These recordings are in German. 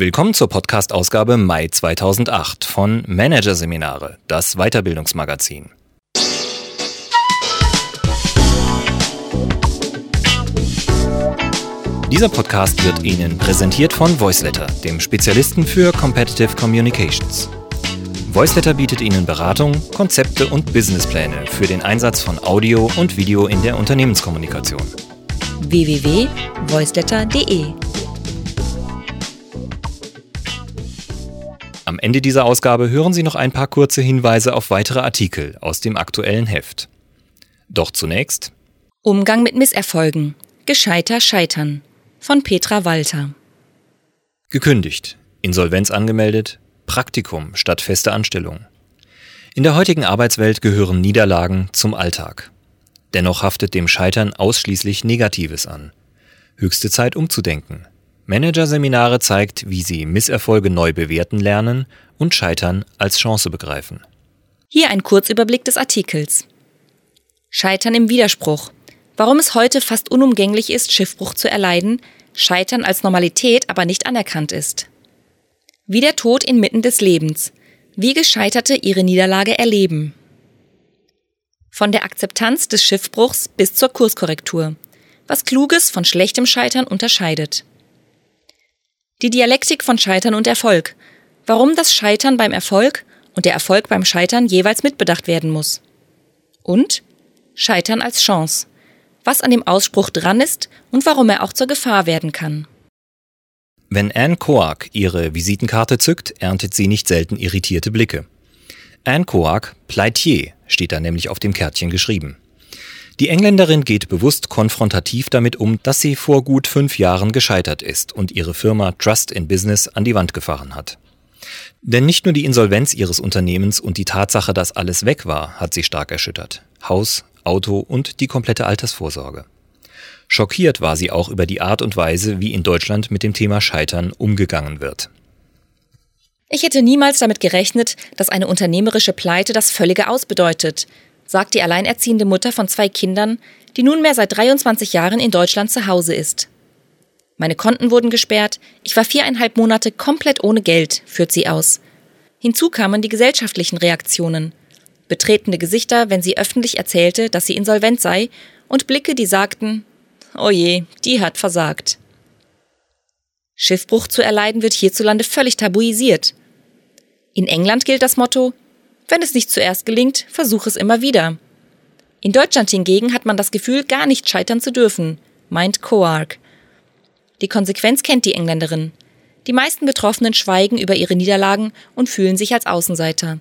Willkommen zur Podcast-Ausgabe Mai 2008 von Managerseminare, das Weiterbildungsmagazin. Dieser Podcast wird Ihnen präsentiert von Voiceletter, dem Spezialisten für Competitive Communications. Voiceletter bietet Ihnen Beratung, Konzepte und Businesspläne für den Einsatz von Audio und Video in der Unternehmenskommunikation. www.voiceletter.de Am Ende dieser Ausgabe hören Sie noch ein paar kurze Hinweise auf weitere Artikel aus dem aktuellen Heft. Doch zunächst Umgang mit Misserfolgen. Gescheiter scheitern. Von Petra Walter. gekündigt, Insolvenz angemeldet, Praktikum statt feste Anstellung. In der heutigen Arbeitswelt gehören Niederlagen zum Alltag. Dennoch haftet dem Scheitern ausschließlich Negatives an. Höchste Zeit umzudenken. Managerseminare zeigt, wie Sie Misserfolge neu bewerten lernen und Scheitern als Chance begreifen. Hier ein Kurzüberblick des Artikels. Scheitern im Widerspruch. Warum es heute fast unumgänglich ist, Schiffbruch zu erleiden, Scheitern als Normalität aber nicht anerkannt ist. Wie der Tod inmitten des Lebens. Wie Gescheiterte ihre Niederlage erleben. Von der Akzeptanz des Schiffbruchs bis zur Kurskorrektur. Was Kluges von schlechtem Scheitern unterscheidet. Die Dialektik von Scheitern und Erfolg. Warum das Scheitern beim Erfolg und der Erfolg beim Scheitern jeweils mitbedacht werden muss. Und Scheitern als Chance. Was an dem Ausspruch dran ist und warum er auch zur Gefahr werden kann. Wenn Anne Coag ihre Visitenkarte zückt, erntet sie nicht selten irritierte Blicke. Anne Coag, Pleitier, steht da nämlich auf dem Kärtchen geschrieben. Die Engländerin geht bewusst konfrontativ damit um, dass sie vor gut fünf Jahren gescheitert ist und ihre Firma Trust in Business an die Wand gefahren hat. Denn nicht nur die Insolvenz ihres Unternehmens und die Tatsache, dass alles weg war, hat sie stark erschüttert. Haus, Auto und die komplette Altersvorsorge. Schockiert war sie auch über die Art und Weise, wie in Deutschland mit dem Thema Scheitern umgegangen wird. Ich hätte niemals damit gerechnet, dass eine unternehmerische Pleite das völlige Aus bedeutet, sagt die alleinerziehende Mutter von zwei Kindern, die nunmehr seit 23 Jahren in Deutschland zu Hause ist. Meine Konten wurden gesperrt, ich war viereinhalb Monate komplett ohne Geld, führt sie aus. Hinzu kamen die gesellschaftlichen Reaktionen. Betretene Gesichter, wenn sie öffentlich erzählte, dass sie insolvent sei, und Blicke, die sagten, oh je, die hat versagt. Schiffbruch zu erleiden wird hierzulande völlig tabuisiert. In England gilt das Motto, wenn es nicht zuerst gelingt, versuch es immer wieder. In Deutschland hingegen hat man das Gefühl, gar nicht scheitern zu dürfen, meint Coark. Die Konsequenz kennt die Engländerin. Die meisten Betroffenen schweigen über ihre Niederlagen und fühlen sich als Außenseiter.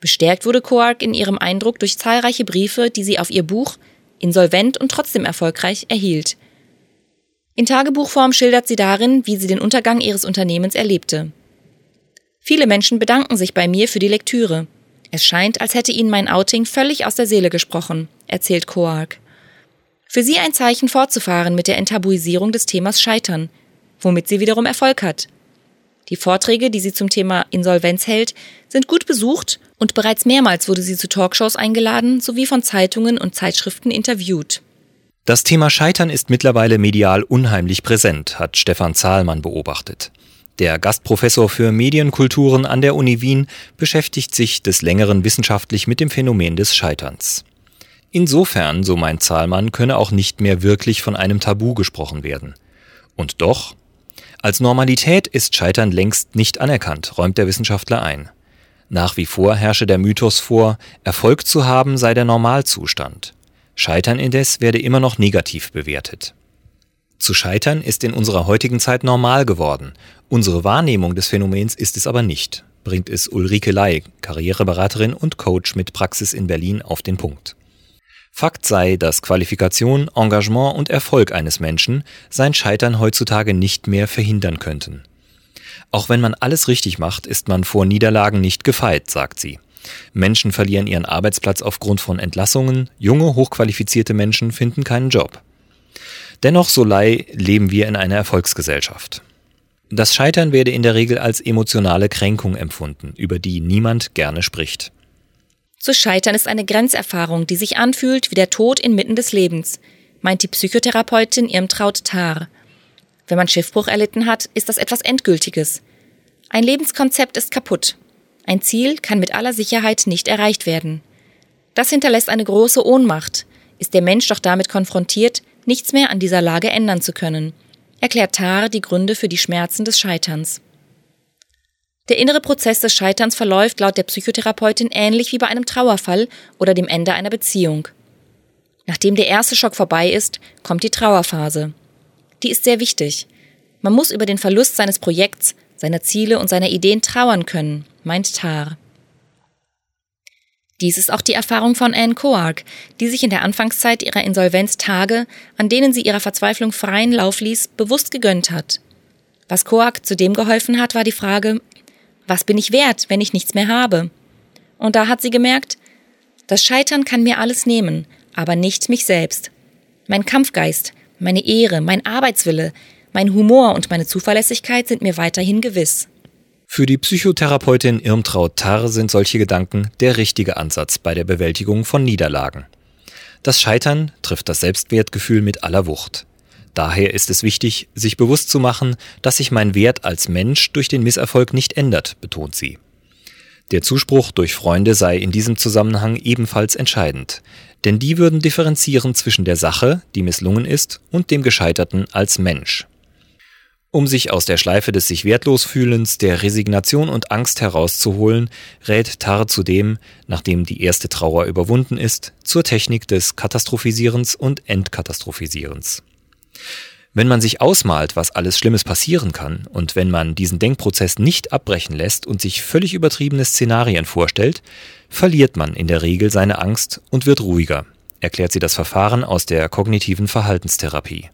Bestärkt wurde Coark in ihrem Eindruck durch zahlreiche Briefe, die sie auf ihr Buch Insolvent und trotzdem erfolgreich erhielt. In Tagebuchform schildert sie darin, wie sie den Untergang ihres Unternehmens erlebte. Viele Menschen bedanken sich bei mir für die Lektüre. Es scheint, als hätte ihnen mein Outing völlig aus der Seele gesprochen, erzählt Coark. Für sie ein Zeichen fortzufahren mit der Enttabuisierung des Themas Scheitern, womit sie wiederum Erfolg hat. Die Vorträge, die sie zum Thema Insolvenz hält, sind gut besucht und bereits mehrmals wurde sie zu Talkshows eingeladen sowie von Zeitungen und Zeitschriften interviewt. Das Thema Scheitern ist mittlerweile medial unheimlich präsent, hat Stefan Zahlmann beobachtet. Der Gastprofessor für Medienkulturen an der Uni Wien beschäftigt sich des Längeren wissenschaftlich mit dem Phänomen des Scheiterns. Insofern, so meint Zahlmann, könne auch nicht mehr wirklich von einem Tabu gesprochen werden. Und doch, als Normalität ist Scheitern längst nicht anerkannt, räumt der Wissenschaftler ein. Nach wie vor herrsche der Mythos vor, Erfolg zu haben sei der Normalzustand. Scheitern indes werde immer noch negativ bewertet. Zu scheitern ist in unserer heutigen Zeit normal geworden. Unsere Wahrnehmung des Phänomens ist es aber nicht, bringt es Ulrike Ley, Karriereberaterin und Coach mit Praxis in Berlin, auf den Punkt. Fakt sei, dass Qualifikation, Engagement und Erfolg eines Menschen sein Scheitern heutzutage nicht mehr verhindern könnten. Auch wenn man alles richtig macht, ist man vor Niederlagen nicht gefeit, sagt sie. Menschen verlieren ihren Arbeitsplatz aufgrund von Entlassungen, junge, hochqualifizierte Menschen finden keinen Job. Dennoch, so Lei, leben wir in einer Erfolgsgesellschaft. Das Scheitern werde in der Regel als emotionale Kränkung empfunden, über die niemand gerne spricht. Zu scheitern ist eine Grenzerfahrung, die sich anfühlt wie der Tod inmitten des Lebens, meint die Psychotherapeutin Irmtraut Tar. Wenn man Schiffbruch erlitten hat, ist das etwas Endgültiges. Ein Lebenskonzept ist kaputt. Ein Ziel kann mit aller Sicherheit nicht erreicht werden. Das hinterlässt eine große Ohnmacht. Ist der Mensch doch damit konfrontiert, nichts mehr an dieser Lage ändern zu können, erklärt Tare die Gründe für die Schmerzen des Scheiterns. Der innere Prozess des Scheiterns verläuft laut der Psychotherapeutin ähnlich wie bei einem Trauerfall oder dem Ende einer Beziehung. Nachdem der erste Schock vorbei ist, kommt die Trauerphase. Die ist sehr wichtig. Man muss über den Verlust seines Projekts, seiner Ziele und seiner Ideen trauern können, meint Tar. Dies ist auch die Erfahrung von Anne Coark, die sich in der Anfangszeit ihrer Insolvenz Tage, an denen sie ihrer Verzweiflung freien Lauf ließ, bewusst gegönnt hat. Was Coark zudem geholfen hat, war die Frage, was bin ich wert, wenn ich nichts mehr habe? Und da hat sie gemerkt, das Scheitern kann mir alles nehmen, aber nicht mich selbst. Mein Kampfgeist, meine Ehre, mein Arbeitswille, mein Humor und meine Zuverlässigkeit sind mir weiterhin gewiss. Für die Psychotherapeutin Irmtraut Tarr sind solche Gedanken der richtige Ansatz bei der Bewältigung von Niederlagen. Das Scheitern trifft das Selbstwertgefühl mit aller Wucht. Daher ist es wichtig, sich bewusst zu machen, dass sich mein Wert als Mensch durch den Misserfolg nicht ändert, betont sie. Der Zuspruch durch Freunde sei in diesem Zusammenhang ebenfalls entscheidend, denn die würden differenzieren zwischen der Sache, die misslungen ist, und dem Gescheiterten als Mensch. Um sich aus der Schleife des sich wertlos fühlens, der Resignation und Angst herauszuholen, rät Tarr zudem, nachdem die erste Trauer überwunden ist, zur Technik des Katastrophisierens und Entkatastrophisierens. Wenn man sich ausmalt, was alles Schlimmes passieren kann, und wenn man diesen Denkprozess nicht abbrechen lässt und sich völlig übertriebene Szenarien vorstellt, verliert man in der Regel seine Angst und wird ruhiger, erklärt sie das Verfahren aus der kognitiven Verhaltenstherapie.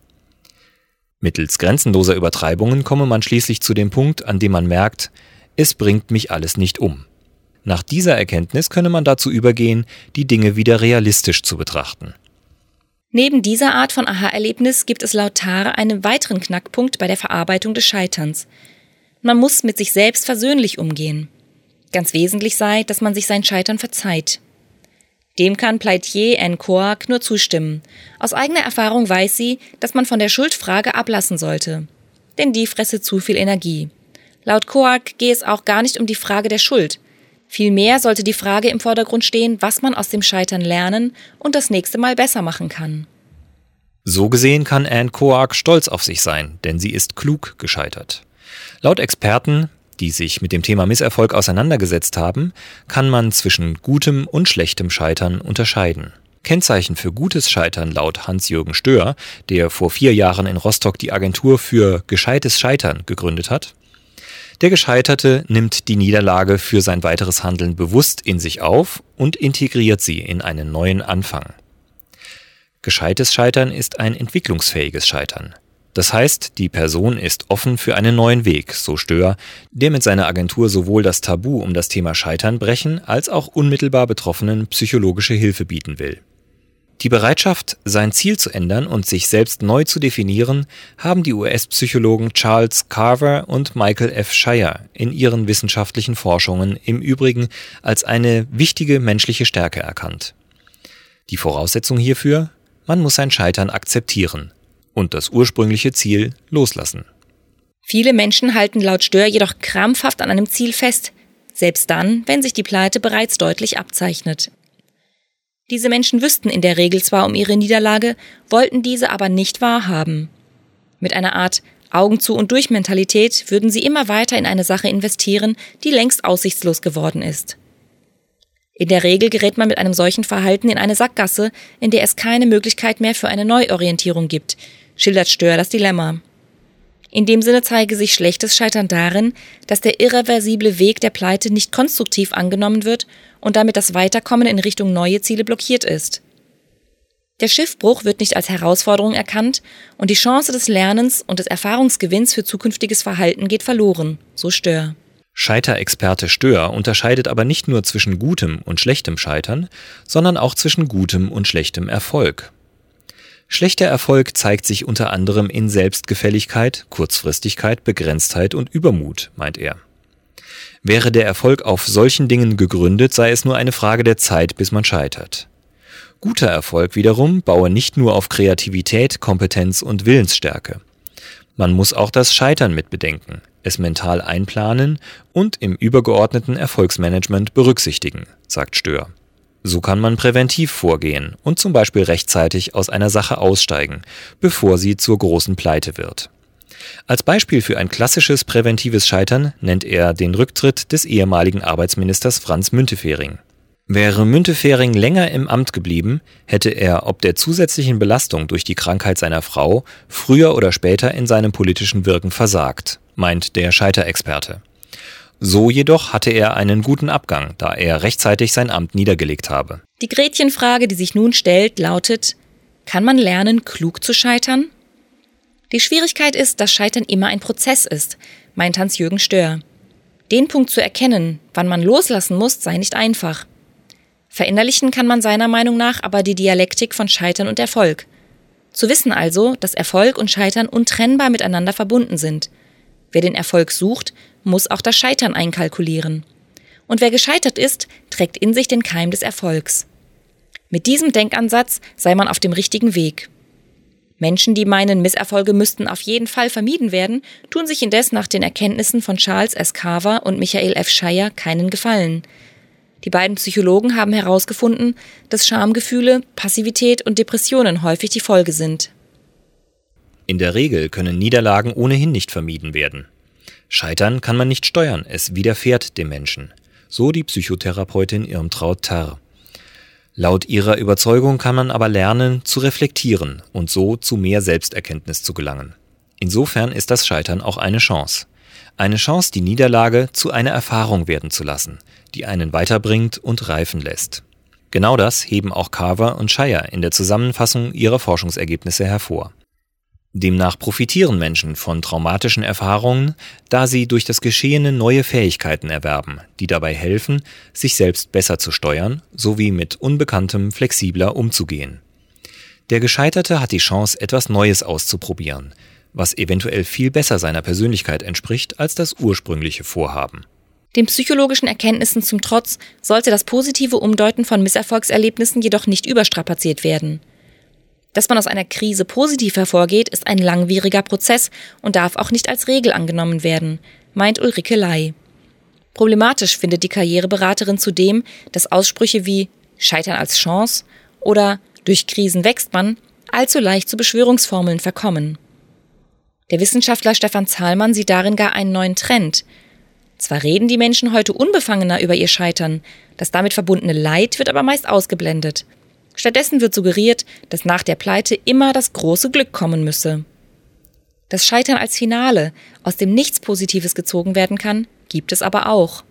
Mittels grenzenloser Übertreibungen komme man schließlich zu dem Punkt, an dem man merkt, es bringt mich alles nicht um. Nach dieser Erkenntnis könne man dazu übergehen, die Dinge wieder realistisch zu betrachten. Neben dieser Art von Aha-Erlebnis gibt es laut Tare einen weiteren Knackpunkt bei der Verarbeitung des Scheiterns. Man muss mit sich selbst versöhnlich umgehen. Ganz wesentlich sei, dass man sich sein Scheitern verzeiht. Dem kann Pleitier N. Coac nur zustimmen. Aus eigener Erfahrung weiß sie, dass man von der Schuldfrage ablassen sollte. Denn die fresse zu viel Energie. Laut Coac gehe es auch gar nicht um die Frage der Schuld. Vielmehr sollte die Frage im Vordergrund stehen, was man aus dem Scheitern lernen und das nächste Mal besser machen kann. So gesehen kann Anne Coac stolz auf sich sein, denn sie ist klug gescheitert. Laut Experten die sich mit dem Thema Misserfolg auseinandergesetzt haben, kann man zwischen gutem und schlechtem Scheitern unterscheiden. Kennzeichen für gutes Scheitern laut Hans-Jürgen Stör, der vor vier Jahren in Rostock die Agentur für gescheites Scheitern gegründet hat. Der Gescheiterte nimmt die Niederlage für sein weiteres Handeln bewusst in sich auf und integriert sie in einen neuen Anfang. Gescheites Scheitern ist ein entwicklungsfähiges Scheitern. Das heißt, die Person ist offen für einen neuen Weg, so Stör, der mit seiner Agentur sowohl das Tabu um das Thema Scheitern brechen, als auch unmittelbar Betroffenen psychologische Hilfe bieten will. Die Bereitschaft, sein Ziel zu ändern und sich selbst neu zu definieren, haben die US-Psychologen Charles Carver und Michael F. Shire in ihren wissenschaftlichen Forschungen im Übrigen als eine wichtige menschliche Stärke erkannt. Die Voraussetzung hierfür? Man muss sein Scheitern akzeptieren, und das ursprüngliche Ziel loslassen. Viele Menschen halten laut Stör jedoch krampfhaft an einem Ziel fest, selbst dann, wenn sich die Pleite bereits deutlich abzeichnet. Diese Menschen wüssten in der Regel zwar um ihre Niederlage, wollten diese aber nicht wahrhaben. Mit einer Art Augen zu und durch Mentalität würden sie immer weiter in eine Sache investieren, die längst aussichtslos geworden ist. In der Regel gerät man mit einem solchen Verhalten in eine Sackgasse, in der es keine Möglichkeit mehr für eine Neuorientierung gibt, schildert Stör das Dilemma. In dem Sinne zeige sich schlechtes Scheitern darin, dass der irreversible Weg der Pleite nicht konstruktiv angenommen wird und damit das Weiterkommen in Richtung neue Ziele blockiert ist. Der Schiffbruch wird nicht als Herausforderung erkannt und die Chance des Lernens und des Erfahrungsgewinns für zukünftiges Verhalten geht verloren, so Stör. Scheiterexperte Stör unterscheidet aber nicht nur zwischen gutem und schlechtem Scheitern, sondern auch zwischen gutem und schlechtem Erfolg. Schlechter Erfolg zeigt sich unter anderem in Selbstgefälligkeit, Kurzfristigkeit, Begrenztheit und Übermut, meint er. Wäre der Erfolg auf solchen Dingen gegründet, sei es nur eine Frage der Zeit, bis man scheitert. Guter Erfolg wiederum baue nicht nur auf Kreativität, Kompetenz und Willensstärke. Man muss auch das Scheitern mitbedenken, es mental einplanen und im übergeordneten Erfolgsmanagement berücksichtigen, sagt Stör. So kann man präventiv vorgehen und zum Beispiel rechtzeitig aus einer Sache aussteigen, bevor sie zur großen Pleite wird. Als Beispiel für ein klassisches präventives Scheitern nennt er den Rücktritt des ehemaligen Arbeitsministers Franz Müntefering. Wäre Müntefering länger im Amt geblieben, hätte er ob der zusätzlichen Belastung durch die Krankheit seiner Frau früher oder später in seinem politischen Wirken versagt, meint der Scheiterexperte. So jedoch hatte er einen guten Abgang, da er rechtzeitig sein Amt niedergelegt habe. Die Gretchenfrage, die sich nun stellt, lautet, kann man lernen, klug zu scheitern? Die Schwierigkeit ist, dass Scheitern immer ein Prozess ist, meint Hans-Jürgen Stör. Den Punkt zu erkennen, wann man loslassen muss, sei nicht einfach. Verinnerlichen kann man seiner Meinung nach aber die Dialektik von Scheitern und Erfolg. Zu wissen also, dass Erfolg und Scheitern untrennbar miteinander verbunden sind. Wer den Erfolg sucht, muss auch das Scheitern einkalkulieren. Und wer gescheitert ist, trägt in sich den Keim des Erfolgs. Mit diesem Denkansatz sei man auf dem richtigen Weg. Menschen, die meinen, Misserfolge müssten auf jeden Fall vermieden werden, tun sich indes nach den Erkenntnissen von Charles S. Carver und Michael F. Scheier keinen Gefallen. Die beiden Psychologen haben herausgefunden, dass Schamgefühle, Passivität und Depressionen häufig die Folge sind. In der Regel können Niederlagen ohnehin nicht vermieden werden. Scheitern kann man nicht steuern, es widerfährt dem Menschen. So die Psychotherapeutin Irmtraut Tarr. Laut ihrer Überzeugung kann man aber lernen, zu reflektieren und so zu mehr Selbsterkenntnis zu gelangen. Insofern ist das Scheitern auch eine Chance. Eine Chance, die Niederlage zu einer Erfahrung werden zu lassen, die einen weiterbringt und reifen lässt. Genau das heben auch Carver und Shire in der Zusammenfassung ihrer Forschungsergebnisse hervor. Demnach profitieren Menschen von traumatischen Erfahrungen, da sie durch das Geschehene neue Fähigkeiten erwerben, die dabei helfen, sich selbst besser zu steuern sowie mit Unbekanntem flexibler umzugehen. Der Gescheiterte hat die Chance, etwas Neues auszuprobieren, was eventuell viel besser seiner Persönlichkeit entspricht als das ursprüngliche Vorhaben. Den psychologischen Erkenntnissen zum Trotz sollte das positive Umdeuten von Misserfolgserlebnissen jedoch nicht überstrapaziert werden. Dass man aus einer Krise positiv hervorgeht, ist ein langwieriger Prozess und darf auch nicht als Regel angenommen werden, meint Ulrike Ley. Problematisch findet die Karriereberaterin zudem, dass Aussprüche wie Scheitern als Chance oder durch Krisen wächst man allzu leicht zu Beschwörungsformeln verkommen. Der Wissenschaftler Stefan Zahlmann sieht darin gar einen neuen Trend. Zwar reden die Menschen heute unbefangener über ihr Scheitern, das damit verbundene Leid wird aber meist ausgeblendet. Stattdessen wird suggeriert, dass nach der Pleite immer das große Glück kommen müsse. Das Scheitern als Finale, aus dem nichts Positives gezogen werden kann, gibt es aber auch.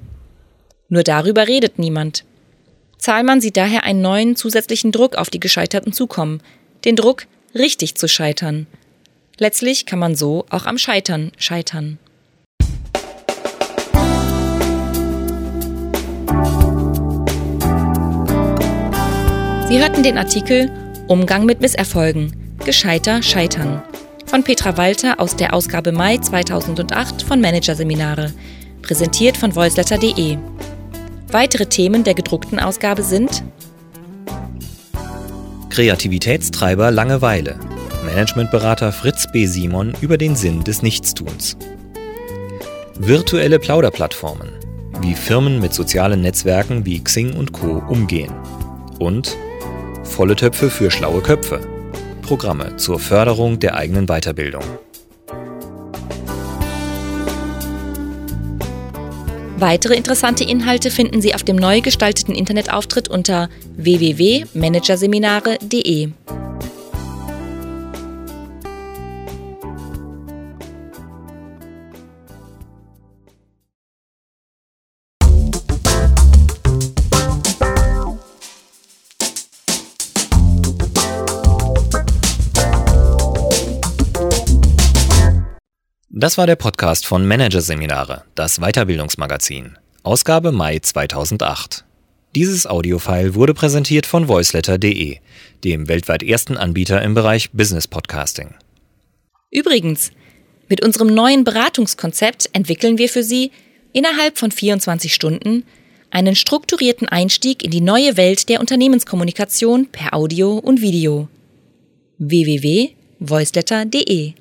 Nur darüber redet niemand. Zahlmann sieht daher einen neuen zusätzlichen Druck auf die Gescheiterten zukommen, den Druck, richtig zu scheitern, Letztlich kann man so auch am Scheitern scheitern. Sie hörten den Artikel Umgang mit Misserfolgen. Gescheiter scheitern von Petra Walter aus der Ausgabe Mai 2008 von Managerseminare, präsentiert von voiceletter.de. Weitere Themen der gedruckten Ausgabe sind Kreativitätstreiber Langeweile Managementberater Fritz B. Simon über den Sinn des Nichtstuns. Virtuelle Plauderplattformen, wie Firmen mit sozialen Netzwerken wie Xing und Co. umgehen. Und volle Töpfe für schlaue Köpfe, Programme zur Förderung der eigenen Weiterbildung. Weitere interessante Inhalte finden Sie auf dem neu gestalteten Internetauftritt unter www.managerseminare.de. Das war der Podcast von Managerseminare, das Weiterbildungsmagazin. Ausgabe Mai 2008. Dieses Audiofile wurde präsentiert von voiceletter.de, dem weltweit ersten Anbieter im Bereich Business Podcasting. Übrigens, mit unserem neuen Beratungskonzept entwickeln wir für Sie innerhalb von 24 Stunden einen strukturierten Einstieg in die neue Welt der Unternehmenskommunikation per Audio und Video. www.voiceletter.de